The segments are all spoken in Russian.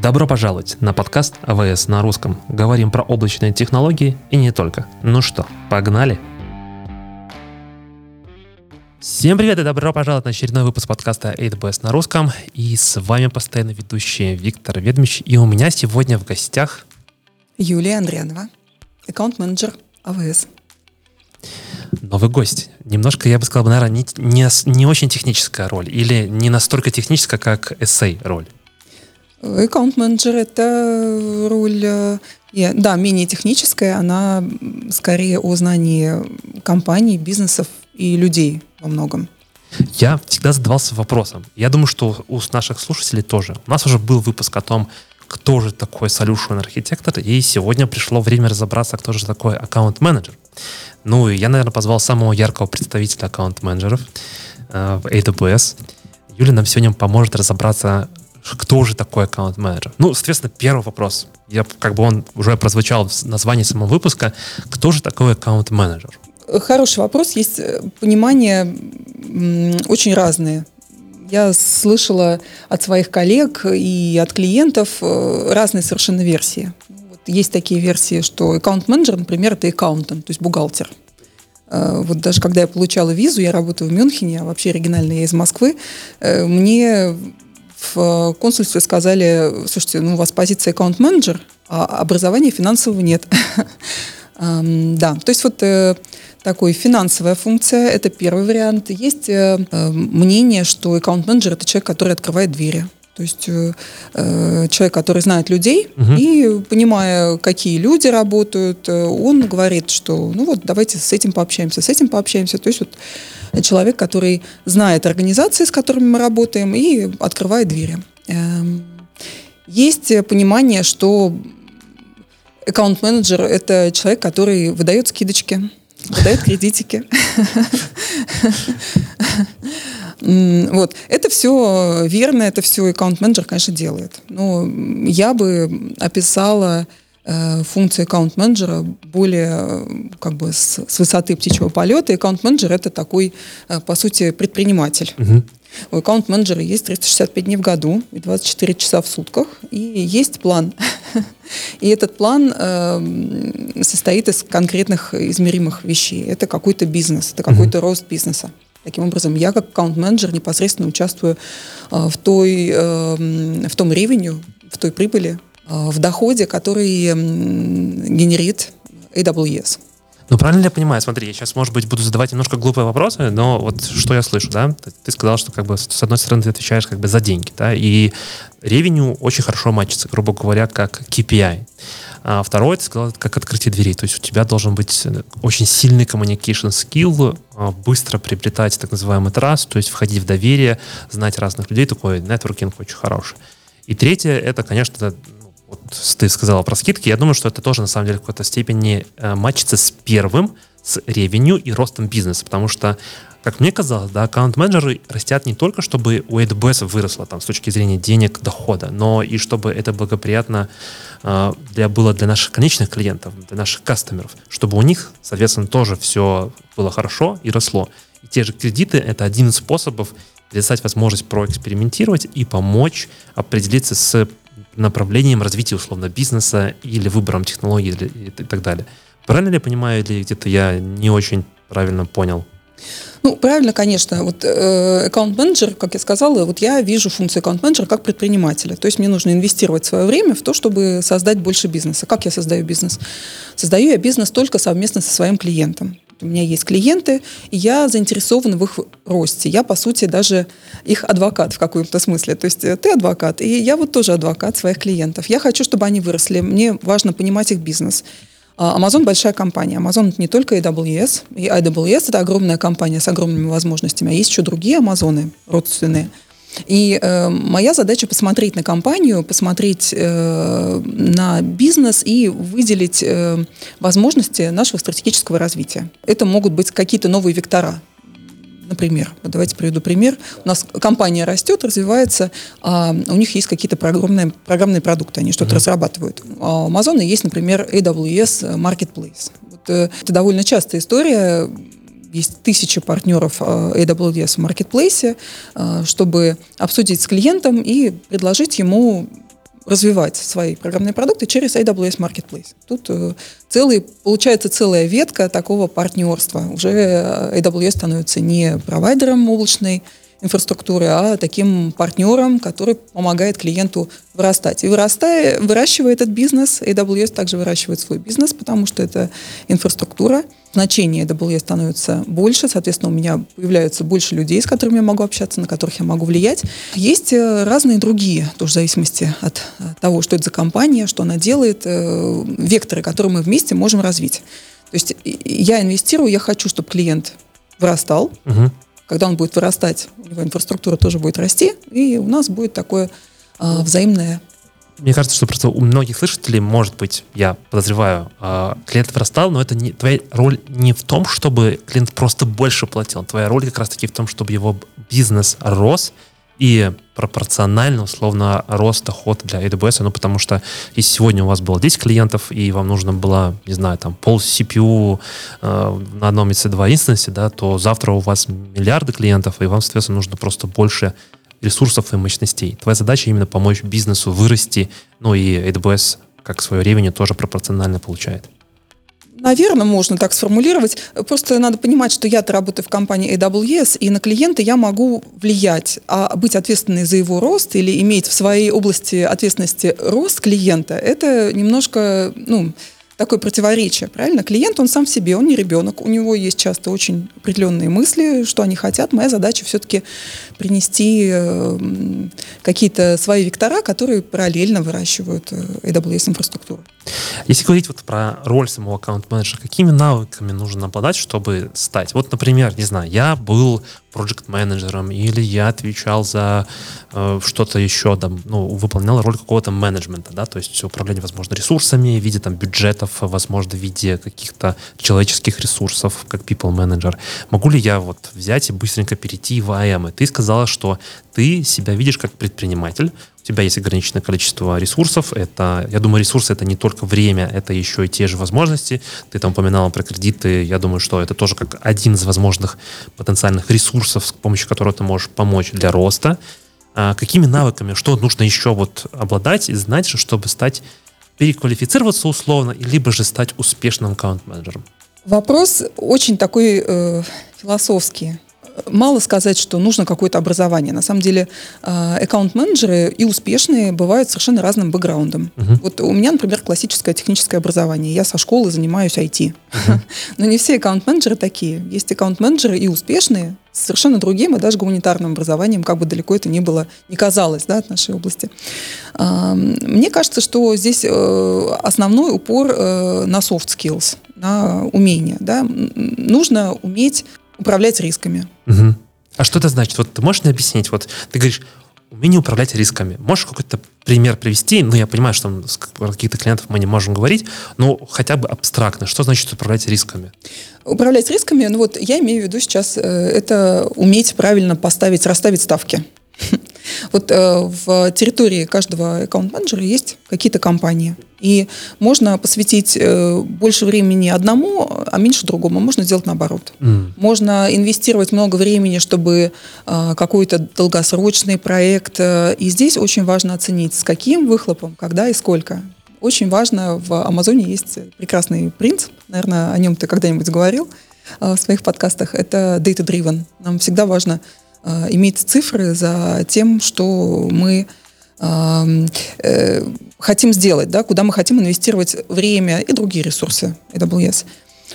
Добро пожаловать на подкаст АВС на русском. Говорим про облачные технологии и не только. Ну что, погнали? Всем привет и добро пожаловать на очередной выпуск подкаста AWS на русском. И с вами постоянно ведущий Виктор Ведмич. И у меня сегодня в гостях... Юлия Андрианова, аккаунт-менеджер АВС. Новый гость. Немножко, я бы сказал, наверное, не, не, не очень техническая роль или не настолько техническая, как эссей роль. Аккаунт-менеджер — это роль, э, да, менее техническая, она скорее о знании компаний, бизнесов и людей во многом. Я всегда задавался вопросом. Я думаю, что у наших слушателей тоже. У нас уже был выпуск о том, кто же такой solution архитектор, и сегодня пришло время разобраться, кто же такой аккаунт-менеджер. Ну, и я, наверное, позвал самого яркого представителя аккаунт-менеджеров э, AWS. Юля нам сегодня поможет разобраться, кто же такой аккаунт-менеджер? Ну, соответственно, первый вопрос. Я, как бы он уже прозвучал в названии самого выпуска. Кто же такой аккаунт-менеджер? Хороший вопрос. Есть э, понимание очень разные. Я слышала от своих коллег и от клиентов э, разные совершенно версии. Вот есть такие версии, что аккаунт-менеджер, например, это аккаунтант, то есть бухгалтер. Э, вот даже когда я получала визу, я работаю в Мюнхене, а вообще оригинально я из Москвы, мне в консульстве сказали, слушайте, ну у вас позиция аккаунт-менеджер, а образования финансового нет. Да, то есть вот э, такой финансовая функция, это первый вариант. Есть э, э, мнение, что аккаунт-менеджер это человек, который открывает двери. То есть э, человек, который знает людей угу. и понимая, какие люди работают, он говорит, что ну вот давайте с этим пообщаемся, с этим пообщаемся. То есть вот человек, который знает организации, с которыми мы работаем, и открывает двери. Эм, есть понимание, что аккаунт-менеджер – это человек, который выдает скидочки, выдает кредитики. Вот. Это все верно, это все аккаунт-менеджер, конечно, делает. Но я бы описала Э, функции аккаунт-менеджера более как бы с, с высоты птичьего полета. Аккаунт-менеджер это такой, э, по сути, предприниматель. Угу. У аккаунт-менеджера есть 365 дней в году и 24 часа в сутках, и есть план. И этот план э, состоит из конкретных измеримых вещей. Это какой-то бизнес, это какой-то рост бизнеса. Таким образом, я как аккаунт-менеджер непосредственно участвую э, в, той, э, в том ревеню, в той прибыли, в доходе, который генерит AWS. Ну, правильно ли я понимаю? Смотри, я сейчас, может быть, буду задавать немножко глупые вопросы, но вот что я слышу, да? Ты сказал, что как бы с одной стороны ты отвечаешь как бы за деньги, да, и ревеню очень хорошо матчится, грубо говоря, как KPI. А второе, ты сказал, как открытие дверей. То есть у тебя должен быть э, очень сильный communication skill, а, быстро приобретать так называемый trust, то есть входить в доверие, знать разных людей, такой нетворкинг очень хороший. И третье, это, конечно, вот ты сказала про скидки, я думаю, что это тоже на самом деле в какой-то степени э, матчится с первым, с ревеню и ростом бизнеса, потому что как мне казалось, да, аккаунт-менеджеры растят не только, чтобы у AWS выросло там, с точки зрения денег, дохода, но и чтобы это благоприятно э, для, было для наших конечных клиентов, для наших кастомеров, чтобы у них, соответственно, тоже все было хорошо и росло. И те же кредиты — это один из способов предоставить возможность проэкспериментировать и помочь определиться с направлением развития условно бизнеса или выбором технологий и так далее. Правильно ли я понимаю, или где-то я не очень правильно понял? Ну, правильно, конечно. Вот э, аккаунт-менеджер, как я сказала, вот я вижу функцию аккаунт-менеджера как предпринимателя. То есть мне нужно инвестировать свое время в то, чтобы создать больше бизнеса. Как я создаю бизнес? Создаю я бизнес только совместно со своим клиентом. У меня есть клиенты, и я заинтересована в их росте. Я, по сути, даже их адвокат в каком-то смысле. То есть э, ты адвокат, и я вот тоже адвокат своих клиентов. Я хочу, чтобы они выросли. Мне важно понимать их бизнес. А, Amazon большая компания. Amazon не только AWS. И AWS это огромная компания с огромными возможностями. А есть еще другие Амазоны родственные. И э, моя задача посмотреть на компанию, посмотреть э, на бизнес и выделить э, возможности нашего стратегического развития. Это могут быть какие-то новые вектора. Например, давайте приведу пример. У нас компания растет, развивается, а у них есть какие-то программные, программные продукты, они что-то mm-hmm. разрабатывают. А у Amazon есть, например, AWS Marketplace. Вот, э, это довольно частая история есть тысячи партнеров э, AWS в маркетплейсе, э, чтобы обсудить с клиентом и предложить ему развивать свои программные продукты через AWS Marketplace. Тут э, целый, получается целая ветка такого партнерства. Уже AWS становится не провайдером облачной инфраструктуры, а таким партнером, который помогает клиенту вырастать. И вырастая, выращивая этот бизнес, AWS также выращивает свой бизнес, потому что это инфраструктура. Значение AWS становится больше, соответственно, у меня появляются больше людей, с которыми я могу общаться, на которых я могу влиять. Есть э, разные другие, тоже в зависимости от того, что это за компания, что она делает, э, векторы, которые мы вместе можем развить. То есть я инвестирую, я хочу, чтобы клиент вырастал, угу когда он будет вырастать, у него инфраструктура тоже будет расти, и у нас будет такое а, взаимное мне кажется, что просто у многих слушателей, может быть, я подозреваю, а, клиент вырастал, но это не твоя роль не в том, чтобы клиент просто больше платил. Твоя роль как раз-таки в том, чтобы его бизнес рос, и пропорционально, условно, рост доход для AWS, ну, потому что если сегодня у вас было 10 клиентов, и вам нужно было, не знаю, там, пол CPU э, на одном EC2 инстансе, да, то завтра у вас миллиарды клиентов, и вам, соответственно, нужно просто больше ресурсов и мощностей. Твоя задача именно помочь бизнесу вырасти, ну и AWS как свое ревень тоже пропорционально получает. Наверное, можно так сформулировать. Просто надо понимать, что я-то работаю в компании AWS, и на клиента я могу влиять, а быть ответственной за его рост или иметь в своей области ответственности рост клиента, это немножко, ну, такое противоречие, правильно? Клиент, он сам в себе, он не ребенок, у него есть часто очень определенные мысли, что они хотят. Моя задача все-таки принести э, какие-то свои вектора, которые параллельно выращивают э, AWS-инфраструктуру. Если говорить вот про роль самого аккаунт-менеджера, какими навыками нужно обладать, чтобы стать? Вот, например, не знаю, я был проект-менеджером или я отвечал за э, что-то еще, там, ну, выполнял роль какого-то менеджмента, да, то есть управление, возможно, ресурсами в виде там бюджетов, возможно, в виде каких-то человеческих ресурсов, как people manager. Могу ли я вот взять и быстренько перейти в АМ? И ты сказала, что ты себя видишь как предприниматель, у тебя есть ограниченное количество ресурсов. Это, я думаю, ресурсы это не только время, это еще и те же возможности. Ты там упоминала про кредиты. Я думаю, что это тоже как один из возможных потенциальных ресурсов, с помощью которого ты можешь помочь для роста. А какими навыками, что нужно еще вот обладать и знать, чтобы стать переквалифицироваться условно, либо же стать успешным аккаунт-менеджером? Вопрос очень такой э, философский мало сказать, что нужно какое-то образование. На самом деле а, аккаунт-менеджеры и успешные бывают совершенно разным бэкграундом. Uh-huh. Вот у меня, например, классическое техническое образование. Я со школы занимаюсь IT. Uh-huh. Но не все аккаунт-менеджеры такие. Есть аккаунт-менеджеры и успешные, с совершенно другим и даже гуманитарным образованием, как бы далеко это ни было, не казалось да, от нашей области. А, мне кажется, что здесь э, основной упор э, на soft skills, на умения. Да? Нужно уметь управлять рисками. Угу. А что это значит? Вот ты можешь мне объяснить? Вот ты говоришь, умение управлять рисками. Можешь какой-то пример привести? Ну, я понимаю, что с каких-то клиентов мы не можем говорить, но хотя бы абстрактно. Что значит управлять рисками? Управлять рисками, ну вот я имею в виду сейчас, э, это уметь правильно поставить, расставить ставки. Вот э, в территории каждого аккаунт-менеджера есть какие-то компании. И можно посвятить э, больше времени одному, а меньше другому. Можно сделать наоборот. Mm. Можно инвестировать много времени, чтобы э, какой-то долгосрочный проект. Э, и здесь очень важно оценить, с каким выхлопом, когда и сколько. Очень важно, в Амазоне есть прекрасный принцип, наверное, о нем ты когда-нибудь говорил э, в своих подкастах, это data-driven. Нам всегда важно э, иметь цифры за тем, что мы э, хотим сделать, да, куда мы хотим инвестировать время и другие ресурсы AWS.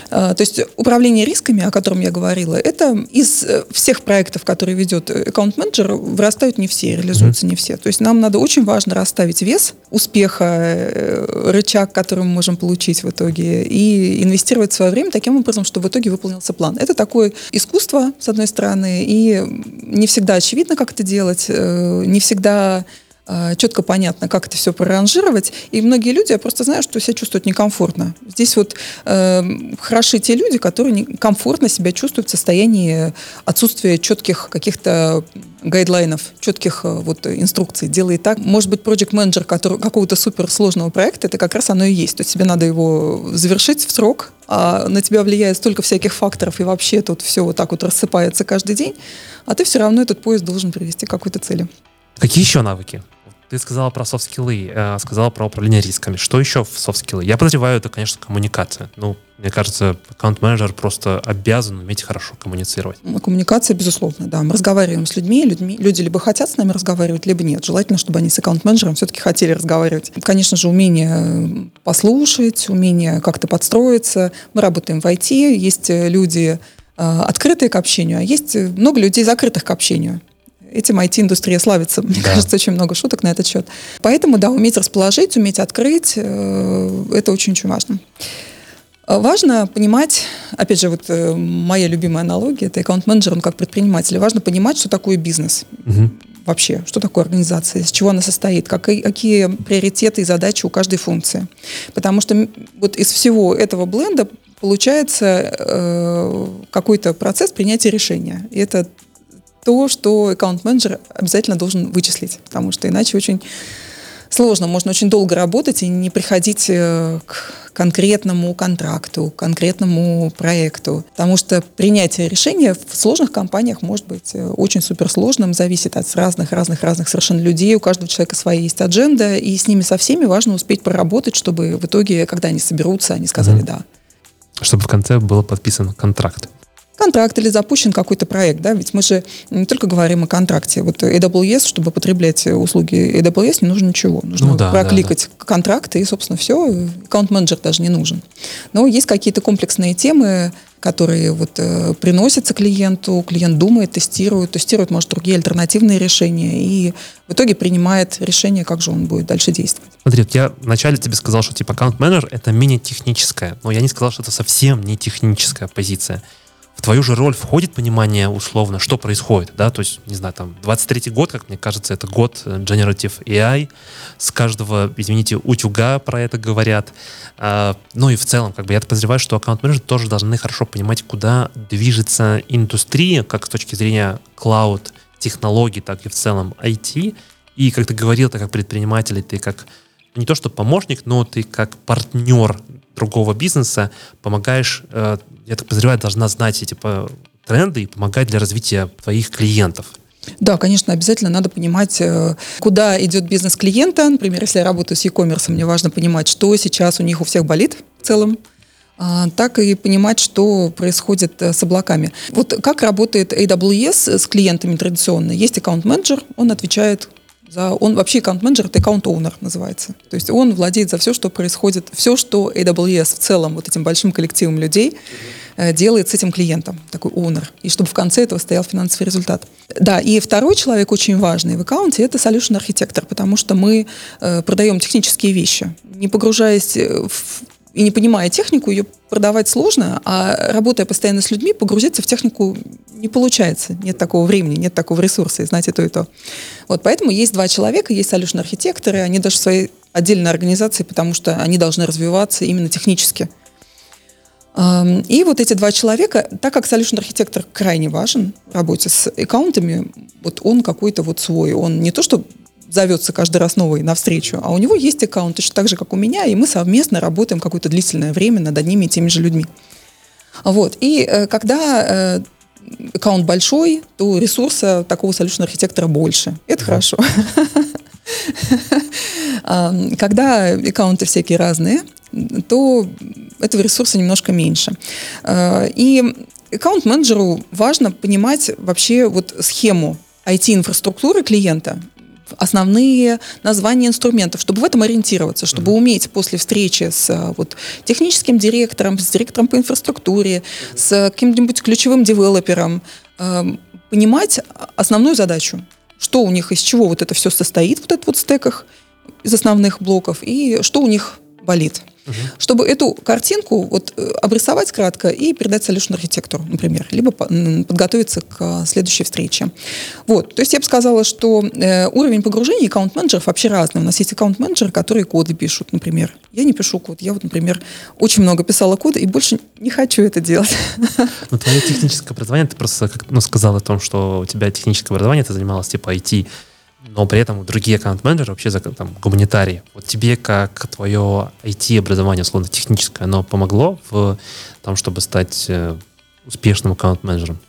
А, то есть управление рисками, о котором я говорила, это из э, всех проектов, которые ведет аккаунт-менеджер, вырастают не все, реализуются mm-hmm. не все. То есть нам надо очень важно расставить вес успеха, э, рычаг, который мы можем получить в итоге, и инвестировать свое время таким образом, чтобы в итоге выполнился план. Это такое искусство, с одной стороны, и не всегда очевидно, как это делать, э, не всегда Э, четко понятно, как это все проранжировать. И многие люди, я просто знаю, что себя чувствуют некомфортно. Здесь вот э, хороши те люди, которые комфортно себя чувствуют в состоянии отсутствия четких каких-то гайдлайнов, четких э, вот инструкций. Делай так. Может быть, проект менеджер какого-то суперсложного проекта, это как раз оно и есть. То есть тебе надо его завершить в срок, а на тебя влияет столько всяких факторов, и вообще тут все вот так вот рассыпается каждый день, а ты все равно этот поезд должен привести к какой-то цели. Какие еще навыки ты сказала про софт-скиллы, э, сказала про управление рисками. Что еще в софт-скиллы? Я подозреваю, это, конечно, коммуникация. Ну, мне кажется, аккаунт-менеджер просто обязан уметь хорошо коммуницировать. Ну, коммуникация, безусловно, да. Мы разговариваем с людьми, людьми, люди либо хотят с нами разговаривать, либо нет. Желательно, чтобы они с аккаунт-менеджером все-таки хотели разговаривать. Конечно же, умение послушать, умение как-то подстроиться. Мы работаем в IT, есть люди э, открытые к общению, а есть много людей закрытых к общению. Этим IT-индустрия славится. Мне да. кажется, очень много шуток на этот счет. Поэтому, да, уметь расположить, уметь открыть, э, это очень-очень важно. Важно понимать, опять же, вот э, моя любимая аналогия, это аккаунт-менеджер, он как предприниматель. Важно понимать, что такое бизнес. Угу. Вообще, что такое организация, из чего она состоит, какие, какие приоритеты и задачи у каждой функции. Потому что вот из всего этого бленда получается э, какой-то процесс принятия решения. И это то, что аккаунт-менеджер обязательно должен вычислить, потому что иначе очень сложно. Можно очень долго работать и не приходить э, к конкретному контракту, к конкретному проекту. Потому что принятие решения в сложных компаниях может быть э, очень суперсложным, зависит от разных-разных-разных совершенно людей. У каждого человека своя есть адженда, и с ними со всеми важно успеть проработать, чтобы в итоге, когда они соберутся, они сказали mm-hmm. «да». Чтобы в конце был подписан контракт контракт или запущен какой-то проект, да, ведь мы же не только говорим о контракте. Вот AWS, чтобы потреблять услуги AWS, не нужно ничего. Нужно ну, да, прокликать да, да. контракт, и, собственно, все, аккаунт-менеджер даже не нужен. Но есть какие-то комплексные темы, которые вот э, приносятся клиенту, клиент думает, тестирует, тестирует, может, другие альтернативные решения, и в итоге принимает решение, как же он будет дальше действовать. Смотри, вот я вначале тебе сказал, что типа аккаунт-менеджер это менее техническая, но я не сказал, что это совсем не техническая позиция в твою же роль входит понимание условно, что происходит, да, то есть, не знаю, там, 23-й год, как мне кажется, это год э, Generative AI, с каждого, извините, утюга про это говорят, а, ну и в целом, как бы, я подозреваю, что аккаунт-менеджеры тоже должны хорошо понимать, куда движется индустрия, как с точки зрения клауд, технологий, так и в целом IT, и, как ты говорил, ты как предприниматель, ты как не то что помощник, но ты как партнер другого бизнеса помогаешь, э, я так подозреваю, должна знать эти тренды и помогать для развития твоих клиентов. Да, конечно, обязательно надо понимать, э, куда идет бизнес клиента. Например, если я работаю с e-commerce, мне важно понимать, что сейчас у них у всех болит в целом, так и понимать, что происходит с облаками. Вот как работает AWS с клиентами традиционно? Есть аккаунт-менеджер, он отвечает за, он вообще аккаунт-менеджер, это аккаунт-оунер называется. То есть он владеет за все, что происходит, все, что AWS в целом, вот этим большим коллективом людей, э, делает с этим клиентом, такой оунер, и чтобы в конце этого стоял финансовый результат. Да, и второй человек очень важный в аккаунте – это solution архитектор, потому что мы э, продаем технические вещи, не погружаясь э, в и не понимая технику, ее продавать сложно, а работая постоянно с людьми, погрузиться в технику не получается. Нет такого времени, нет такого ресурса, и знать и то, и то. Вот поэтому есть два человека, есть solution архитекторы, они даже в своей отдельной организации, потому что они должны развиваться именно технически. И вот эти два человека, так как solution архитектор крайне важен в работе с аккаунтами, вот он какой-то вот свой, он не то что зовется каждый раз новый навстречу, а у него есть аккаунт точно так же, как у меня, и мы совместно работаем какое-то длительное время над одними и теми же людьми. Вот. И э, когда э, аккаунт большой, то ресурса такого solution архитектора больше. Это да. хорошо. Когда аккаунты всякие разные, то этого ресурса немножко меньше. А, и аккаунт-менеджеру важно понимать вообще вот схему IT-инфраструктуры клиента, основные названия инструментов, чтобы в этом ориентироваться, чтобы mm-hmm. уметь после встречи с а, вот, техническим директором, с директором по инфраструктуре, mm-hmm. с каким-нибудь ключевым девелопером, э, понимать основную задачу, что у них, из чего вот это все состоит, вот этот вот стеках из основных блоков, и что у них болит угу. чтобы эту картинку вот э, обрисовать кратко и передать solution архитектору, например, либо подготовиться к следующей встрече. Вот, то есть я бы сказала, что э, уровень погружения аккаунт-менеджеров вообще разный. У нас есть аккаунт-менеджеры, которые коды пишут, например. Я не пишу код. Я вот, например, очень много писала кода и больше не хочу это делать. Ну, твое техническое образование, ты просто ну, сказала о том, что у тебя техническое образование, ты занималась типа IT но при этом другие аккаунт-менеджеры вообще там, гуманитарии. Вот тебе как твое IT-образование, условно, техническое, оно помогло в том, чтобы стать э, успешным аккаунт-менеджером?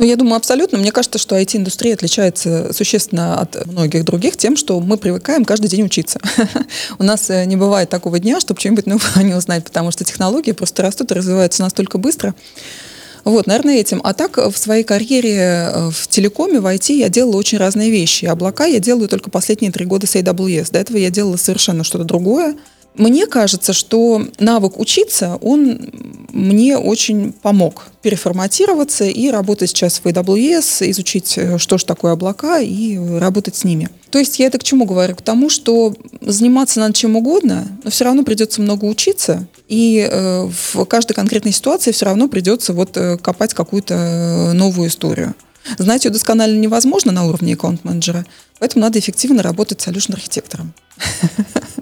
Ну, я думаю, абсолютно. Мне кажется, что IT-индустрия отличается существенно от многих других тем, что мы привыкаем каждый день учиться. У нас э, не бывает такого дня, чтобы что-нибудь новое не узнать, потому что технологии просто растут и развиваются настолько быстро. Вот, наверное, этим. А так, в своей карьере э, в телекоме, в IT я делала очень разные вещи. Облака я делаю только последние три года с AWS. До этого я делала совершенно что-то другое. Мне кажется, что навык учиться, он мне очень помог переформатироваться и работать сейчас в AWS, изучить, э, что же такое облака и работать с ними. То есть я это к чему говорю? К тому, что заниматься надо чем угодно, но все равно придется много учиться, и э, в каждой конкретной ситуации все равно придется вот э, копать какую-то новую историю. Знать ее досконально невозможно на уровне аккаунт-менеджера, поэтому надо эффективно работать с solution-архитектором.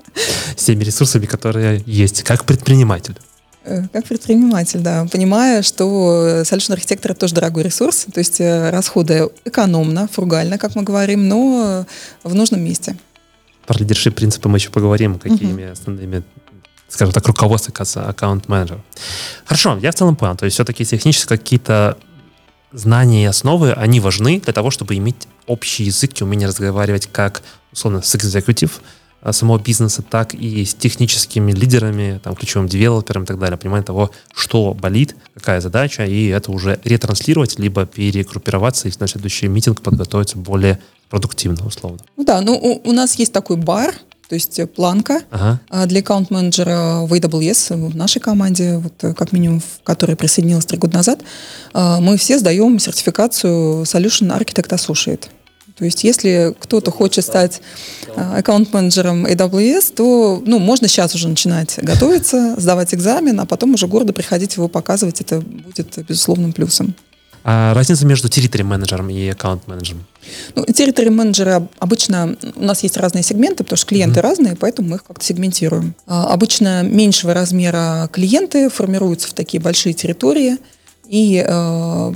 С теми ресурсами, которые есть, как предприниматель. Э, как предприниматель, да, понимая, что solution архитектор тоже дорогой ресурс, то есть э, расходы экономно, фругально, как мы говорим, но в нужном месте. Про лидершип принципы мы еще поговорим, какими uh-huh. основными скажем так, руководство аккаунт-менеджера. Хорошо, я в целом понял. То есть все-таки технические какие-то знания и основы, они важны для того, чтобы иметь общий язык и умение разговаривать как, условно, с экзекутив, самого бизнеса, так и с техническими лидерами, там, ключевым девелопером и так далее, понимание того, что болит, какая задача, и это уже ретранслировать, либо перегруппироваться и на следующий митинг подготовиться более продуктивно, условно. Ну да, ну у, у нас есть такой бар, то есть планка ага. А, для аккаунт-менеджера в AWS в нашей команде, вот, э, как минимум, в которой присоединилась три года назад, а, мы все сдаем сертификацию Solution Architect Associate. То есть если кто-то хочет стать а, аккаунт-менеджером AWS, то ну, можно сейчас уже начинать готовиться, сдавать экзамен, а потом уже гордо приходить его показывать. Это будет безусловным плюсом. А разница между территорий менеджером и аккаунт-менеджером? Ну, территории менеджеры обычно у нас есть разные сегменты, потому что клиенты mm-hmm. разные, поэтому мы их как-то сегментируем. А, обычно меньшего размера клиенты формируются в такие большие территории, и э,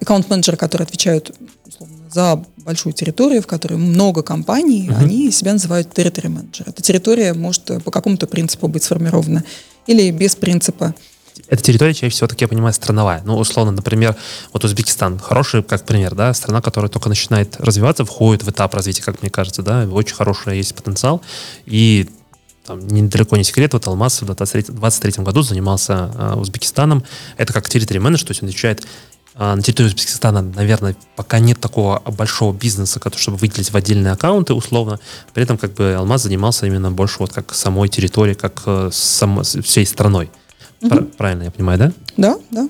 аккаунт-менеджеры, которые отвечают за большую территорию, в которой много компаний, uh-huh. они себя называют территорий менеджер. Эта территория может по какому-то принципу быть сформирована или без принципа. Эта территория чаще всего, так я понимаю, страновая. Ну, условно, например, вот Узбекистан, хороший как пример, да, страна, которая только начинает развиваться, входит в этап развития, как мне кажется, да, очень хороший есть потенциал, и там, недалеко не секрет, вот Алмаз в 2023 году занимался э, Узбекистаном. Это как территорий менеджер, то есть он отвечает на территории Узбекистана, наверное, пока нет такого большого бизнеса, чтобы выделить в отдельные аккаунты условно. При этом как бы Алмаз занимался именно больше вот как самой территорией, как э, сам, всей страной. Угу. Правильно я понимаю, да? Да, да.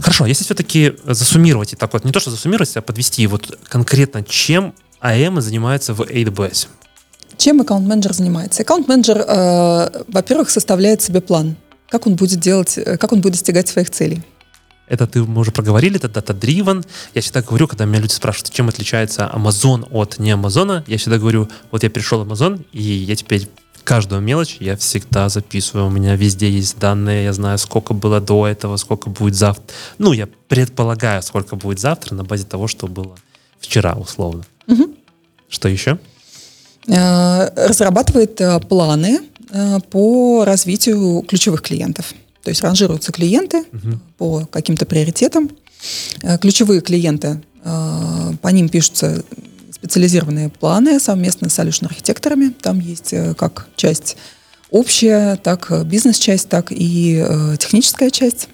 Хорошо, если все-таки засуммировать и так вот, не то что засуммировать, а подвести вот конкретно, чем АМ занимается в AWS? Чем аккаунт-менеджер занимается? Аккаунт-менеджер, э, во-первых, составляет себе план, как он будет делать, э, как он будет достигать своих целей. Это ты, мы уже проговорили, это data-driven. Я всегда говорю, когда меня люди спрашивают, чем отличается Amazon от не Амазона, я всегда говорю, вот я перешел в Amazon, и я теперь каждую мелочь я всегда записываю. У меня везде есть данные, я знаю, сколько было до этого, сколько будет завтра. Ну, я предполагаю, сколько будет завтра на базе того, что было вчера, условно. Угу. Что еще? Э, разрабатывает э, планы э, по развитию ключевых клиентов. То есть ранжируются клиенты угу. по каким-то приоритетам. Э, ключевые клиенты, э, по ним пишутся специализированные планы совместно с solution архитекторами. Там есть э, как часть общая, так бизнес-часть, так и техническая часть.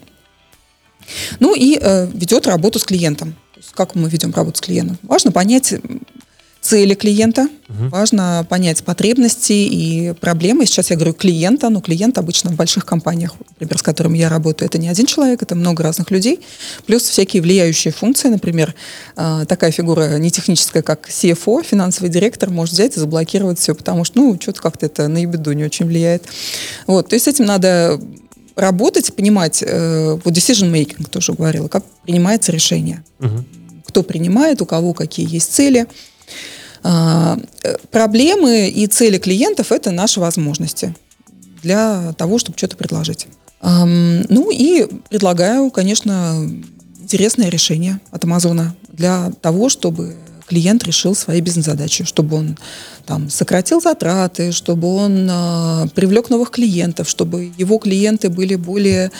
Ну и ведет работу с клиентом. То есть как мы ведем работу с клиентом? Важно понять, цели клиента, угу. важно понять потребности и проблемы. Сейчас я говорю клиента, но клиент обычно в больших компаниях, например, с которыми я работаю, это не один человек, это много разных людей, плюс всякие влияющие функции, например, а, такая фигура не техническая, как CFO, финансовый директор, может взять и заблокировать все, потому что, ну, что-то как-то это на ебеду не очень влияет. Вот, то есть с этим надо работать, понимать, э, вот decision making тоже говорила, как принимается решение. Угу. Кто принимает, у кого какие есть цели. А, э, проблемы и цели клиентов – это наши возможности для того, чтобы что-то предложить. Ну и предлагаю, конечно, интересное решение от Амазона для того, чтобы клиент решил свои бизнес-задачи, чтобы он там, сократил затраты, чтобы он э, привлек новых клиентов, чтобы его клиенты были более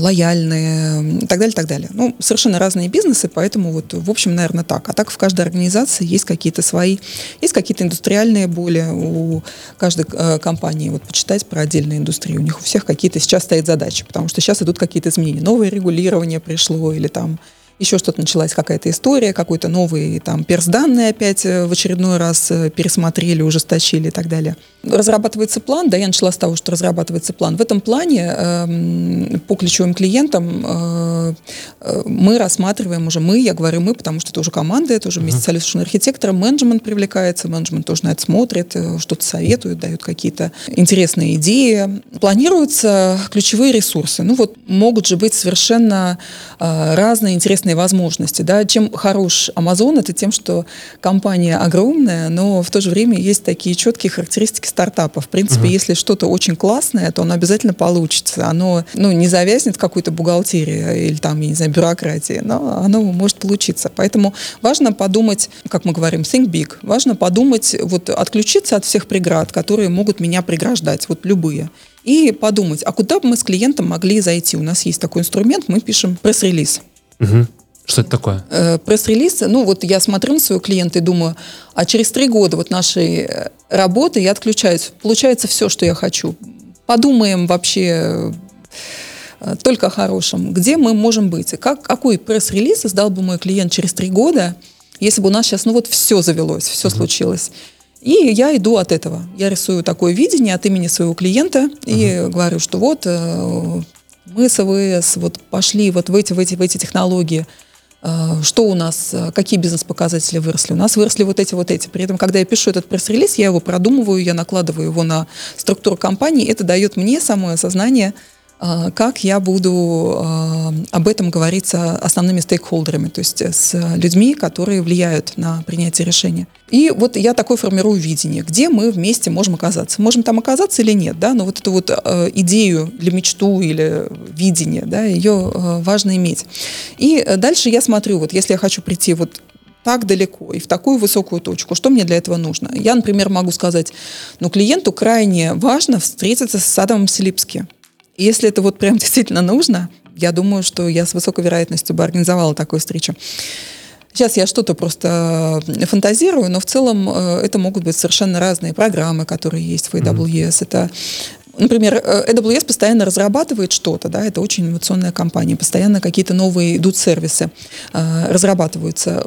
лояльные и так далее, так далее. Ну, совершенно разные бизнесы, поэтому вот, в общем, наверное, так. А так в каждой организации есть какие-то свои, есть какие-то индустриальные боли у каждой э, компании. Вот почитать про отдельные индустрии. У них у всех какие-то сейчас стоят задачи, потому что сейчас идут какие-то изменения. Новое регулирование пришло или там еще что-то началась какая-то история, какой-то новый там перс-данные опять э, в очередной раз э, пересмотрели, ужесточили и так далее. Разрабатывается план, да, я начала с того, что разрабатывается план. В этом плане э, по ключевым клиентам э, э, мы рассматриваем уже, мы, я говорю мы, потому что это уже команда, это уже вместе uh-huh. с solution архитектором, менеджмент привлекается, менеджмент тоже на это смотрит, что-то советует, дает какие-то интересные идеи. Планируются ключевые ресурсы. Ну вот могут же быть совершенно э, разные интересные интересные возможности. Да? Чем хорош Amazon, это тем, что компания огромная, но в то же время есть такие четкие характеристики стартапа. В принципе, угу. если что-то очень классное, то оно обязательно получится. Оно ну, не завязнет в какой-то бухгалтерии или там, я не знаю, бюрократии, но оно может получиться. Поэтому важно подумать, как мы говорим, think big. Важно подумать, вот отключиться от всех преград, которые могут меня преграждать, вот любые и подумать, а куда бы мы с клиентом могли зайти? У нас есть такой инструмент, мы пишем пресс-релиз. Угу. Что это такое? Э, пресс-релиз. Ну, вот я смотрю на своего клиента и думаю, а через три года вот нашей э, работы я отключаюсь. Получается все, что я хочу. Подумаем вообще э, только о хорошем. Где мы можем быть? Как, какой пресс-релиз издал бы мой клиент через три года, если бы у нас сейчас, ну вот все завелось, все угу. случилось. И я иду от этого. Я рисую такое видение от имени своего клиента и угу. говорю, что вот мы с АВС вот пошли вот в эти, в эти, в эти технологии, что у нас, э, какие бизнес-показатели выросли. У нас выросли вот эти, вот эти. При этом, когда я пишу этот пресс-релиз, я его продумываю, я накладываю его на структуру компании. Это дает мне самое осознание, как я буду а, об этом говорить с основными стейкхолдерами, то есть с людьми, которые влияют на принятие решения. И вот я такой формирую видение, где мы вместе можем оказаться. Можем там оказаться или нет, да, но вот эту вот а, идею или мечту или видение, да, ее важно иметь. И дальше я смотрю, вот если я хочу прийти вот так далеко и в такую высокую точку. Что мне для этого нужно? Я, например, могу сказать, ну, клиенту крайне важно встретиться с Адамом Селипски. Если это вот прям действительно нужно, я думаю, что я с высокой вероятностью бы организовала такую встречу. Сейчас я что-то просто фантазирую, но в целом э, это могут быть совершенно разные программы, которые есть в AWS. Mm-hmm. Это Например, э, AWS постоянно разрабатывает что-то, да, это очень инновационная компания, постоянно какие-то новые идут сервисы, э, разрабатываются.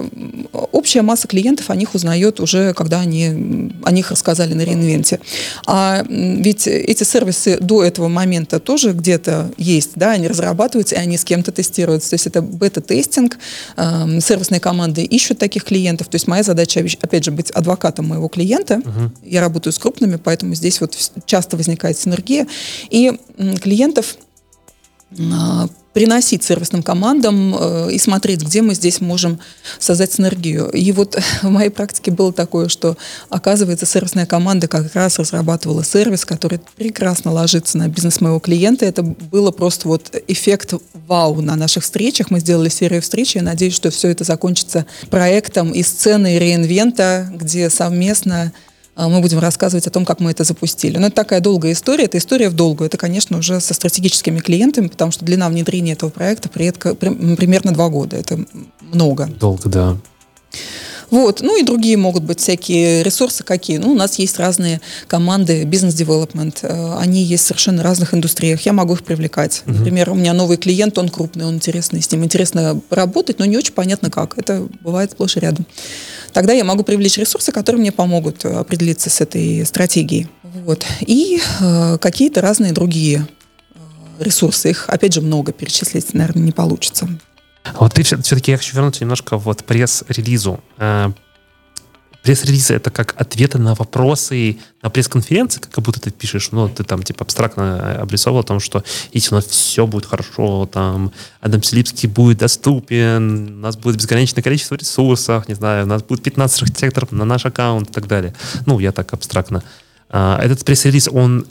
Общая масса клиентов о них узнает уже, когда они о них рассказали на реинвенте. А ведь эти сервисы до этого момента тоже где-то есть, да, они разрабатываются, и они с кем-то тестируются. То есть это бета-тестинг, э, сервисные команды ищут таких клиентов. То есть моя задача, опять же, быть адвокатом моего клиента. Uh-huh. Я работаю с крупными, поэтому здесь вот часто возникает синергия синергия, и клиентов а, приносить сервисным командам э, и смотреть, где мы здесь можем создать синергию. И вот в моей практике было такое, что, оказывается, сервисная команда как раз разрабатывала сервис, который прекрасно ложится на бизнес моего клиента. Это было просто вот эффект вау на наших встречах. Мы сделали серию встреч. Я надеюсь, что все это закончится проектом и сценой реинвента, где совместно мы будем рассказывать о том, как мы это запустили. Но это такая долгая история, это история в долгую. Это, конечно, уже со стратегическими клиентами, потому что длина внедрения этого проекта примерно два года. Это много. Долго, да. Вот. Ну и другие могут быть всякие ресурсы какие. Ну, у нас есть разные команды бизнес-девелопмент. Э, они есть в совершенно разных индустриях. Я могу их привлекать. Угу. Например, у меня новый клиент, он крупный, он интересный, с ним интересно работать, но не очень понятно как. Это бывает сплошь и рядом. Тогда я могу привлечь ресурсы, которые мне помогут определиться с этой стратегией. Вот. И э, какие-то разные другие э, ресурсы. Их, опять же, много перечислить, наверное, не получится. Вот ты все-таки, я хочу вернуться немножко вот пресс-релизу. Э, пресс-релизы — это как ответы на вопросы на пресс-конференции, как будто ты пишешь, ну, ты там типа абстрактно обрисовывал о том, что если у нас все будет хорошо, там, Адам Селипский будет доступен, у нас будет безграничное количество ресурсов, не знаю, у нас будет 15 архитекторов на наш аккаунт и так далее. Ну, я так абстрактно. А, этот пресс-релиз, он,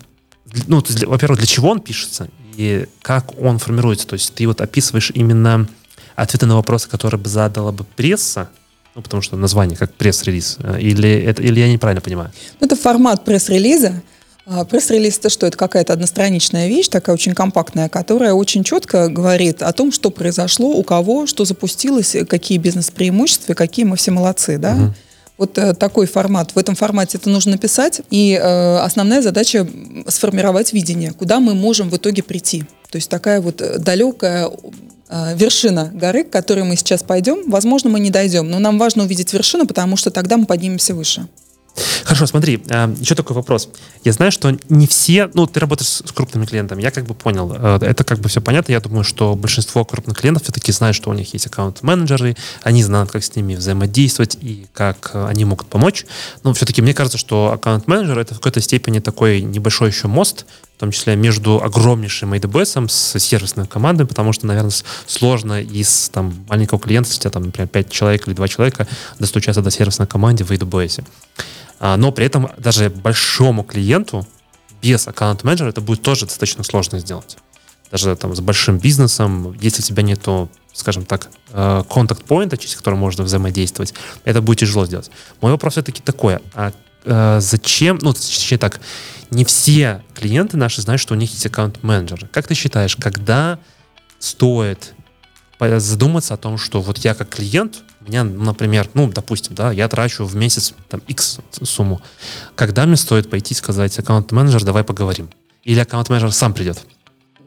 ну, во-первых, для чего он пишется и как он формируется? То есть ты вот описываешь именно ответы на вопросы, которые бы задала бы пресса, ну, потому что название как пресс-релиз, э, или, это, или я неправильно понимаю? Ну, это формат пресс-релиза. А, пресс-релиз это что? Это какая-то одностраничная вещь, такая очень компактная, которая очень четко говорит о том, что произошло, у кого, что запустилось, какие бизнес-преимущества, какие мы все молодцы, да? Угу. Вот э, такой формат. В этом формате это нужно написать. И э, основная задача сформировать видение, куда мы можем в итоге прийти. То есть такая вот далекая э, вершина горы, к которой мы сейчас пойдем. Возможно, мы не дойдем, но нам важно увидеть вершину, потому что тогда мы поднимемся выше. Хорошо, смотри, а, еще такой вопрос. Я знаю, что не все, ну, ты работаешь с крупными клиентами, я как бы понял, э, это как бы все понятно, я думаю, что большинство крупных клиентов все-таки знают, что у них есть аккаунт-менеджеры, они знают, как с ними взаимодействовать и как э, они могут помочь, но все-таки мне кажется, что аккаунт-менеджер это в какой-то степени такой небольшой еще мост, в том числе между огромнейшим AWS с сервисной командой, потому что, наверное, сложно из там, маленького клиента, если у тебя там, например, 5 человек или 2 человека, достучаться до сервисной команды в AWS. А, но при этом даже большому клиенту без аккаунт-менеджера это будет тоже достаточно сложно сделать. Даже там с большим бизнесом, если у тебя нету, скажем так, э, контакт-поинта, через который можно взаимодействовать, это будет тяжело сделать. Мой вопрос все-таки такой, а э, зачем, ну, точнее так, не все клиенты наши знают, что у них есть аккаунт-менеджер. Как ты считаешь, когда стоит задуматься о том, что вот я как клиент меня, например, ну, допустим, да, я трачу в месяц там X сумму. Когда мне стоит пойти сказать аккаунт-менеджер, давай поговорим? Или аккаунт-менеджер сам придет?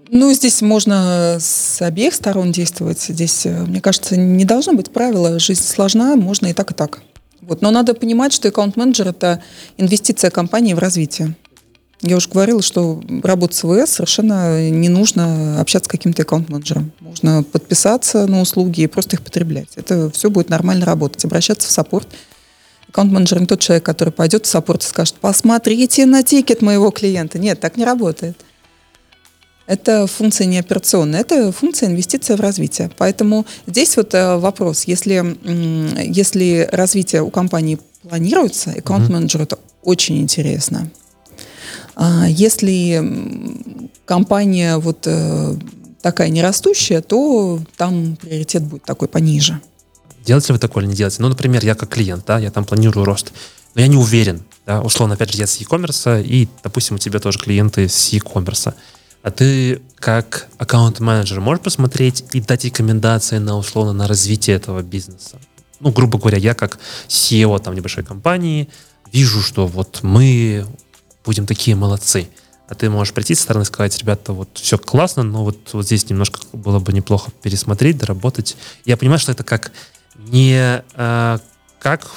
Ну, здесь можно с обеих сторон действовать. Здесь, э, мне кажется, не должно быть правила. Жизнь сложна, можно и так, и так. Вот. Но надо понимать, что аккаунт-менеджер – это инвестиция компании в развитие. Я уже говорила, что работать с AWS совершенно не нужно общаться с каким-то аккаунт-менеджером. Можно подписаться на услуги и просто их потреблять. Это все будет нормально работать. Обращаться в саппорт. Аккаунт-менеджер не тот человек, который пойдет в саппорт и скажет, посмотрите на тикет моего клиента. Нет, так не работает. Это функция не операционная, это функция инвестиция в развитие. Поэтому здесь вот э, вопрос, если, если развитие у компании планируется, аккаунт-менеджеру это очень интересно. А если компания вот э, такая нерастущая, то там приоритет будет такой пониже. Делаете ли вы такое или не делаете? Ну, например, я как клиент, да, я там планирую рост, но я не уверен, да, условно, опять же, я с e-commerce, и, допустим, у тебя тоже клиенты с e-commerce. А ты как аккаунт-менеджер можешь посмотреть и дать рекомендации на, условно, на развитие этого бизнеса? Ну, грубо говоря, я как SEO там небольшой компании вижу, что вот мы будем такие молодцы. А ты можешь прийти со стороны и сказать, ребята, вот все классно, но вот, вот здесь немножко было бы неплохо пересмотреть, доработать. Я понимаю, что это как не э, как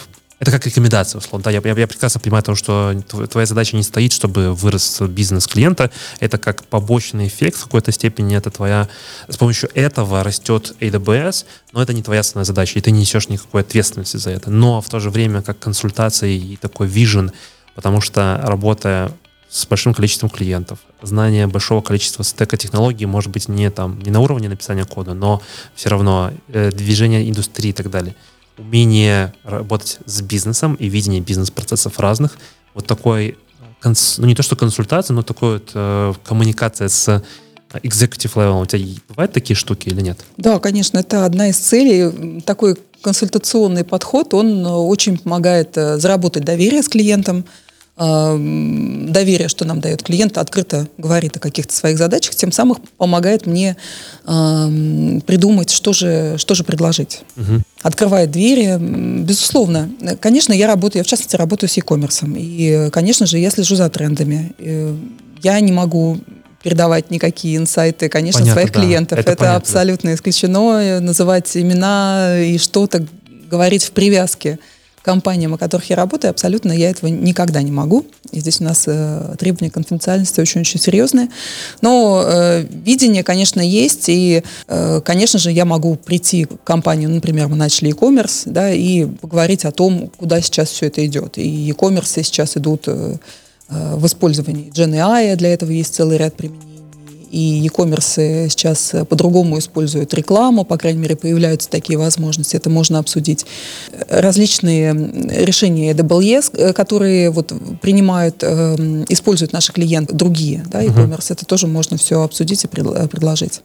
это как рекомендация, условно. Да, я, я, я прекрасно понимаю, то, что твоя задача не стоит, чтобы вырос бизнес клиента. Это как побочный эффект в какой-то степени. Это твоя... С помощью этого растет AWS, но это не твоя основная задача, и ты не несешь никакой ответственности за это. Но в то же время как консультация и такой вижен потому что работая с большим количеством клиентов, знание большого количества стека технологий может быть не там не на уровне написания кода, но все равно э, движение индустрии и так далее. Умение работать с бизнесом и видение бизнес-процессов разных, вот такой, ну не то что консультация, но такой вот э, коммуникация с executive level. У тебя бывают такие штуки или нет? Да, конечно, это одна из целей. Такой консультационный подход, он очень помогает э, заработать доверие с клиентом, доверие, что нам дает клиент, открыто говорит о каких-то своих задачах, тем самым помогает мне э, придумать, что же, что же предложить. Угу. Открывает двери, безусловно. Конечно, я работаю, я в частности работаю с e-commerce. И, конечно же, я слежу за трендами. Я не могу передавать никакие инсайты, конечно, понятно, своих да. клиентов. Это, Это абсолютно исключено. Называть имена и что-то говорить в привязке компаниям, о которых я работаю, абсолютно я этого никогда не могу. И здесь у нас э, требования конфиденциальности очень-очень серьезные. Но э, видение, конечно, есть. И, э, конечно же, я могу прийти к компании, например, мы начали e-commerce, да, и поговорить о том, куда сейчас все это идет. И e-commerce сейчас идут э, э в использовании GenAI, для этого есть целый ряд применений и e-commerce сейчас по-другому используют рекламу, по крайней мере, появляются такие возможности. Это можно обсудить. Различные решения AWS, которые вот принимают, эм, используют наши клиенты, другие, да, e-commerce, uh-huh. это тоже можно все обсудить и предложить.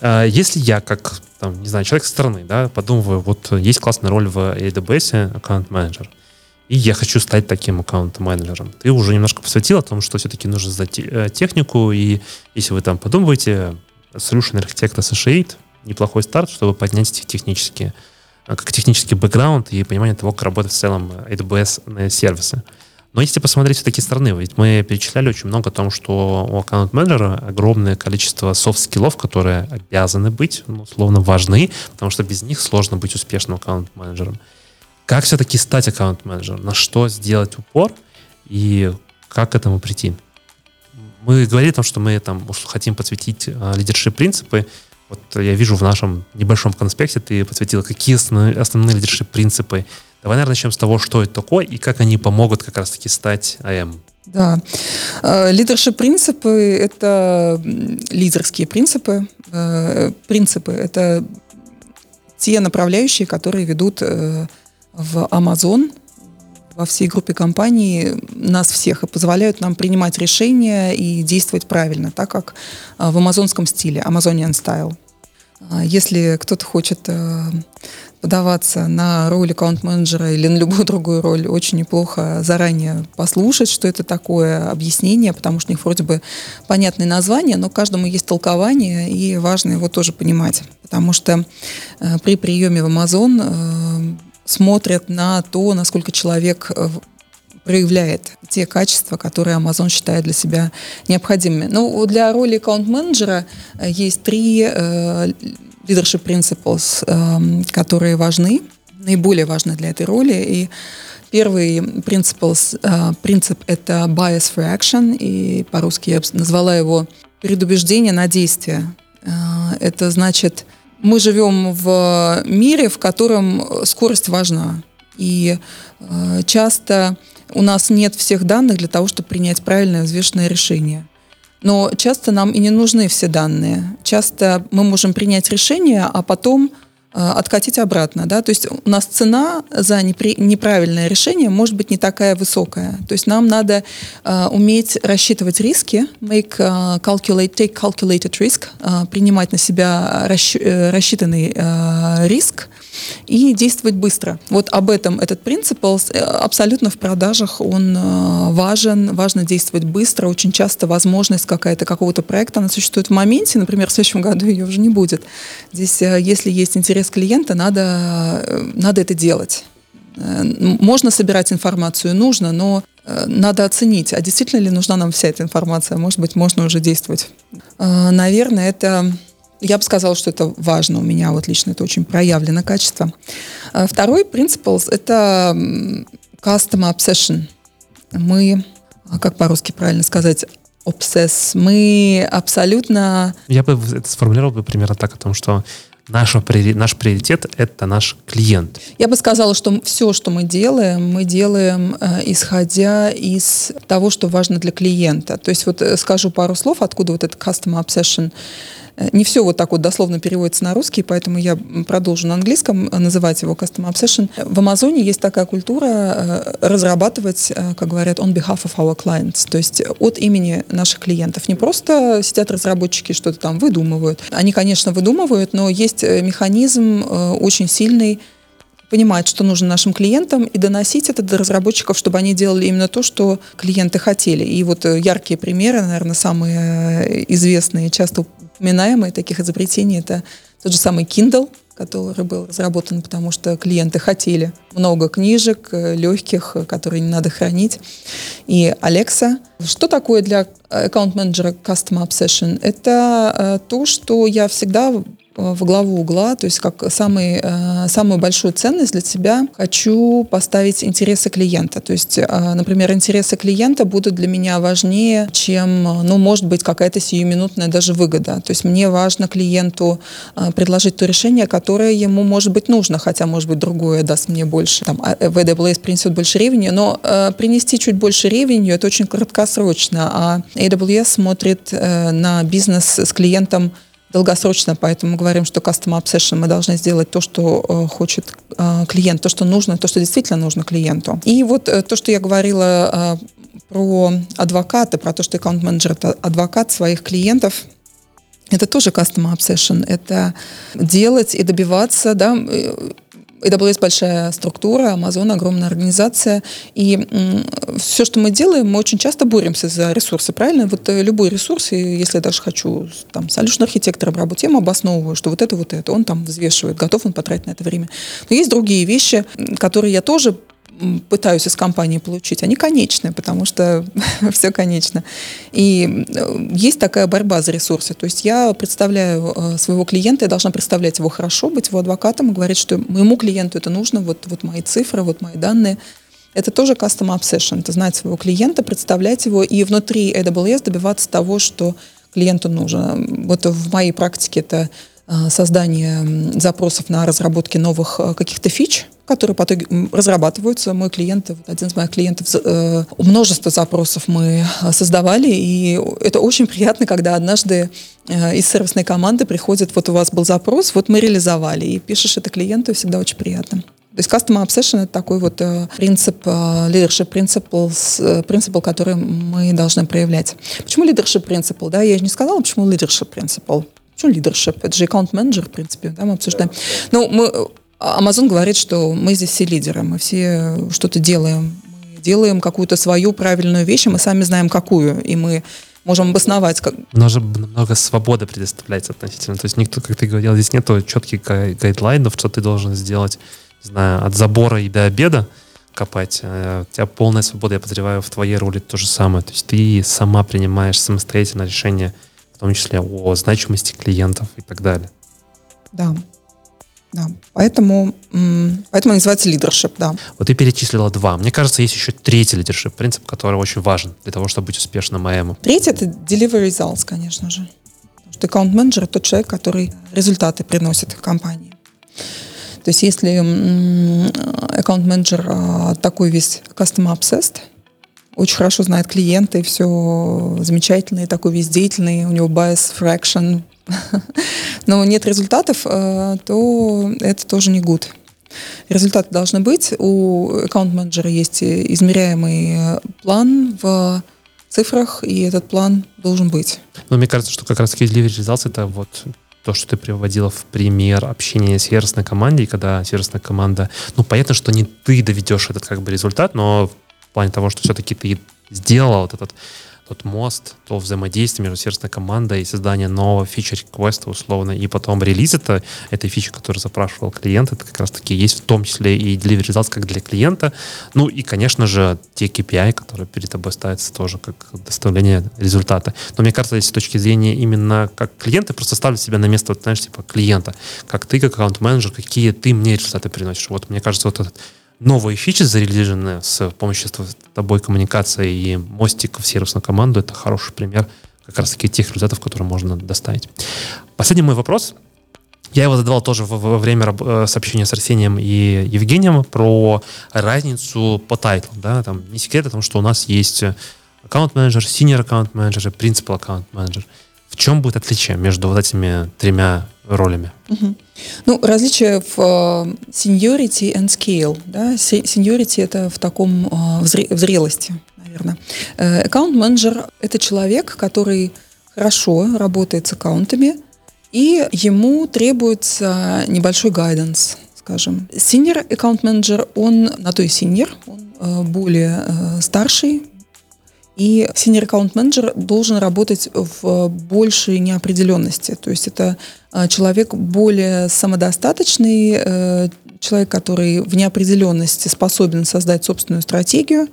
А если я, как, там, не знаю, человек со стороны, да, подумываю, вот есть классная роль в AWS, аккаунт-менеджер, и я хочу стать таким аккаунт-менеджером. Ты уже немножко посвятил о том, что все-таки нужно сдать э, технику, и если вы там подумаете, Solution Architect Associate — неплохой старт, чтобы поднять технические, э, как технический бэкграунд и понимание того, как работать в целом AWS сервисы. Но если посмотреть с такие стороны, ведь мы перечисляли очень много о том, что у аккаунт-менеджера огромное количество софт-скиллов, которые обязаны быть, ну, условно, важны, потому что без них сложно быть успешным аккаунт-менеджером. Как все-таки стать аккаунт-менеджером? На что сделать упор и как к этому прийти? Мы говорили о том, что мы там хотим подсветить а, leadership-принципы. Вот я вижу в нашем небольшом конспекте ты подсветил, какие основные, основные лидершип-принципы Давай, наверное, начнем с того, что это такое и как они помогут как раз-таки стать АМ. Да. Э, лидершип принципы – это лидерские принципы. Э, принципы – это те направляющие, которые ведут э, в Amazon, во всей группе компаний нас всех и позволяют нам принимать решения и действовать правильно, так как в амазонском стиле, Amazonian style. Если кто-то хочет подаваться на роль аккаунт-менеджера или на любую другую роль, очень неплохо заранее послушать, что это такое объяснение, потому что у них вроде бы понятные названия, но каждому есть толкование, и важно его тоже понимать. Потому что э, при приеме в Amazon э, смотрят на то, насколько человек э, проявляет те качества, которые Amazon считает для себя необходимыми. Ну, для роли аккаунт-менеджера э, есть три э, leadership principles, эм, которые важны, наиболее важны для этой роли. И первый principles, э, принцип — это bias for action, и по-русски я назвала его предубеждение на действие. Э, это значит, мы живем в мире, в котором скорость важна. И э, часто у нас нет всех данных для того, чтобы принять правильное взвешенное решение. Но часто нам и не нужны все данные. Часто мы можем принять решение, а потом откатить обратно. Да? То есть у нас цена за неправильное решение может быть не такая высокая. То есть нам надо э, уметь рассчитывать риски, make uh, calculate, take calculated risk, э, принимать на себя э, рассчитанный э, риск, и действовать быстро. Вот об этом этот принцип э, абсолютно в продажах он э, важен, важно действовать быстро. Очень часто возможность какая-то какого-то проекта, она существует в моменте, например, в следующем году ее уже не будет. Здесь, э, если есть интерес клиента, надо, надо это делать. Можно собирать информацию, нужно, но надо оценить, а действительно ли нужна нам вся эта информация. Может быть, можно уже действовать. Наверное, это я бы сказала, что это важно у меня, вот лично это очень проявлено качество. Второй принцип – это customer obsession. Мы, а как по-русски правильно сказать, obsess, мы абсолютно... Я бы это сформулировал бы примерно так, о том, что наш, наш приоритет – это наш клиент. Я бы сказала, что все, что мы делаем, мы делаем э, исходя из того, что важно для клиента. То есть вот э, скажу пару слов, откуда вот этот customer obsession – не все вот так вот дословно переводится на русский, поэтому я продолжу на английском называть его Custom Obsession. В Амазоне есть такая культура э, разрабатывать, э, как говорят, on behalf of our clients, то есть от имени наших клиентов. Не просто сидят разработчики, что-то там выдумывают. Они, конечно, выдумывают, но есть э, механизм очень сильный, понимать, что нужно нашим клиентам, и доносить это до разработчиков, чтобы они делали именно то, что клиенты хотели. И вот яркие примеры, наверное, самые известные, часто упоминаемые таких изобретений. Это тот же самый Kindle, который был разработан, потому что клиенты хотели много книжек, э, легких, которые не надо хранить. И Alexa. Что такое для аккаунт-менеджера Custom Obsession? Это э, то, что я всегда в главу угла, то есть как самый, э, самую большую ценность для себя хочу поставить интересы клиента. То есть, э, например, интересы клиента будут для меня важнее, чем, ну, может быть, какая-то сиюминутная даже выгода. То есть мне важно клиенту э, предложить то решение, которое ему, может быть, нужно, хотя, может быть, другое даст мне больше. Там, а, AWS принесет больше ревеню, но принести чуть больше ревеню это очень краткосрочно, а AWS смотрит на бизнес с клиентом долгосрочно, поэтому говорим, что custom obsession мы должны сделать то, что э, хочет э, клиент, то, что нужно, то, что действительно нужно клиенту. И вот э, то, что я говорила про адвоката, про то, что аккаунт-менеджер это адвокат своих клиентов, это тоже custom obsession. Это делать и добиваться, да, AWS большая структура, Amazon огромная организация, и все, что мы делаем, мы очень часто боремся за ресурсы, правильно? Вот э, любой ресурс, если я даже хочу там solution архитектор обработать, я ему обосновываю, что вот это, вот это, он там взвешивает, готов он потратить на это время. Но есть другие вещи, которые я тоже пытаюсь из компании получить, они конечные, потому что все конечно. И э, есть такая борьба за ресурсы. То есть я представляю э, своего клиента, я должна представлять его хорошо, быть его адвокатом и говорить, что моему клиенту это нужно, вот, вот мои цифры, вот мои данные. Это тоже custom obsession, это знать своего клиента, представлять его и внутри AWS добиваться того, что клиенту нужно. Вот в моей практике это создание запросов на разработки новых каких-то фич, которые по итоге разрабатываются. Мой клиент, один из моих клиентов, э, множество запросов мы э, создавали, и это очень приятно, когда однажды э, из сервисной команды приходит, вот у вас был запрос, вот мы реализовали, и пишешь это клиенту, всегда очень приятно. То есть Customer Obsession — это такой вот э, принцип, э, leadership principles, э, принцип, который мы должны проявлять. Почему leadership principle? Да, я же не сказала, почему leadership principle. Почему leadership? Это же аккаунт менеджер в принципе, да, мы обсуждаем. Ну, мы Amazon говорит, что мы здесь все лидеры, мы все что-то делаем. Мы делаем какую-то свою правильную вещь, и мы сами знаем, какую. И мы можем обосновать. Как... Же много свободы предоставляется относительно. То есть никто, как ты говорил, здесь нет четких гайдлайнов, что ты должен сделать, не знаю, от забора и до обеда копать. Э, у тебя полная свобода, я подозреваю, в твоей роли то же самое. То есть ты сама принимаешь самостоятельно решение, в том числе о значимости клиентов и так далее. Да, да. Поэтому, поэтому называется лидершип, да. Вот ты перечислила два. Мне кажется, есть еще третий лидершип, принцип, который очень важен для того, чтобы быть успешным АМ. Третий — это delivery results, конечно же. Потому что аккаунт-менеджер — тот человек, который результаты приносит компании. То есть если аккаунт-менеджер а, такой весь custom obsessed, очень хорошо знает клиента, и все замечательно, такой весь деятельный, у него bias fraction но нет результатов, э, то это тоже не good. Результаты должны быть. У аккаунт-менеджера есть измеряемый э, план в цифрах, и этот план должен быть. Но мне кажется, что как раз таки реализация это вот то, что ты приводила в пример общения с сервисной командой, когда сервисная команда, ну, понятно, что не ты доведешь этот как бы результат, но плане того, что все-таки ты сделала вот этот тот мост, то взаимодействие между сервисной командой и создание нового фича-реквеста условно, и потом релиз это, этой фичи, которую запрашивал клиент, это как раз-таки есть в том числе и delivery results как для клиента. Ну и, конечно же, те KPI, которые перед тобой ставятся тоже как доставление результата. Но мне кажется, здесь с точки зрения именно как клиента, просто ставлю себя на место, вот, знаешь, типа клиента. Как ты, как аккаунт-менеджер, какие ты мне результаты приносишь. Вот мне кажется, вот этот новые фичи зарелижены с помощью с тобой коммуникации и мостиков в сервисную команду, это хороший пример как раз таки тех результатов, которые можно доставить. Последний мой вопрос. Я его задавал тоже во время э, сообщения с Арсением и Евгением про разницу по тайтлу. Да? Там не секрет о том, что у нас есть аккаунт-менеджер, senior аккаунт-менеджер, принципал аккаунт-менеджер. В чем будет отличие между вот этими тремя ролями? Ну, различие в seniority and scale. Да? Seniority — это в таком, uh, в, зре- в зрелости, наверное. Аккаунт-менеджер uh, — это человек, который хорошо работает с аккаунтами, и ему требуется небольшой гайденс, скажем. Senior аккаунт-менеджер, он на то и senior, он более старший, и senior аккаунт менеджер должен работать в большей неопределенности. То есть это а, человек более самодостаточный, э, человек, который в неопределенности способен создать собственную стратегию,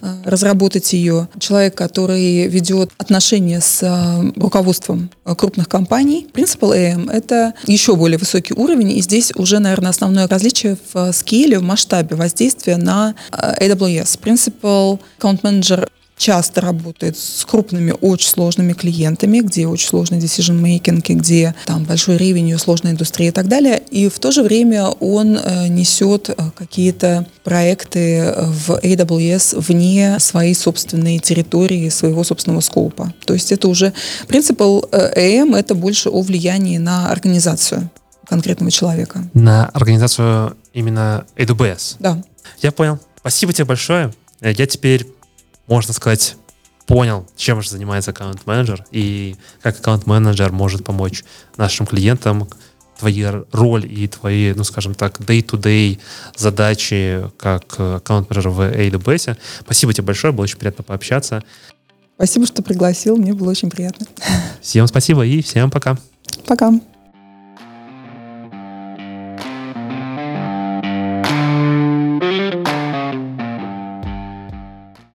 а, разработать ее, человек, который ведет отношения с а, руководством крупных компаний. Principal AM — это еще более высокий уровень, и здесь уже, наверное, основное различие в скейле, в масштабе воздействия на AWS. Principal Account Manager часто работает с крупными, очень сложными клиентами, где очень сложный decision making, где там большой ревенью, сложная индустрия и так далее. И в то же время он э, несет э, какие-то проекты в AWS вне своей собственной территории, своего собственного скопа. То есть это уже принцип AM э, это больше о влиянии на организацию конкретного человека. На организацию именно AWS? Да. Я понял. Спасибо тебе большое. Я теперь можно сказать, понял, чем же занимается аккаунт-менеджер и как аккаунт-менеджер может помочь нашим клиентам твоя роль и твои, ну, скажем так, day-to-day задачи как аккаунт-менеджер в AWS. Спасибо тебе большое, было очень приятно пообщаться. Спасибо, что пригласил, мне было очень приятно. Всем спасибо и всем пока. Пока.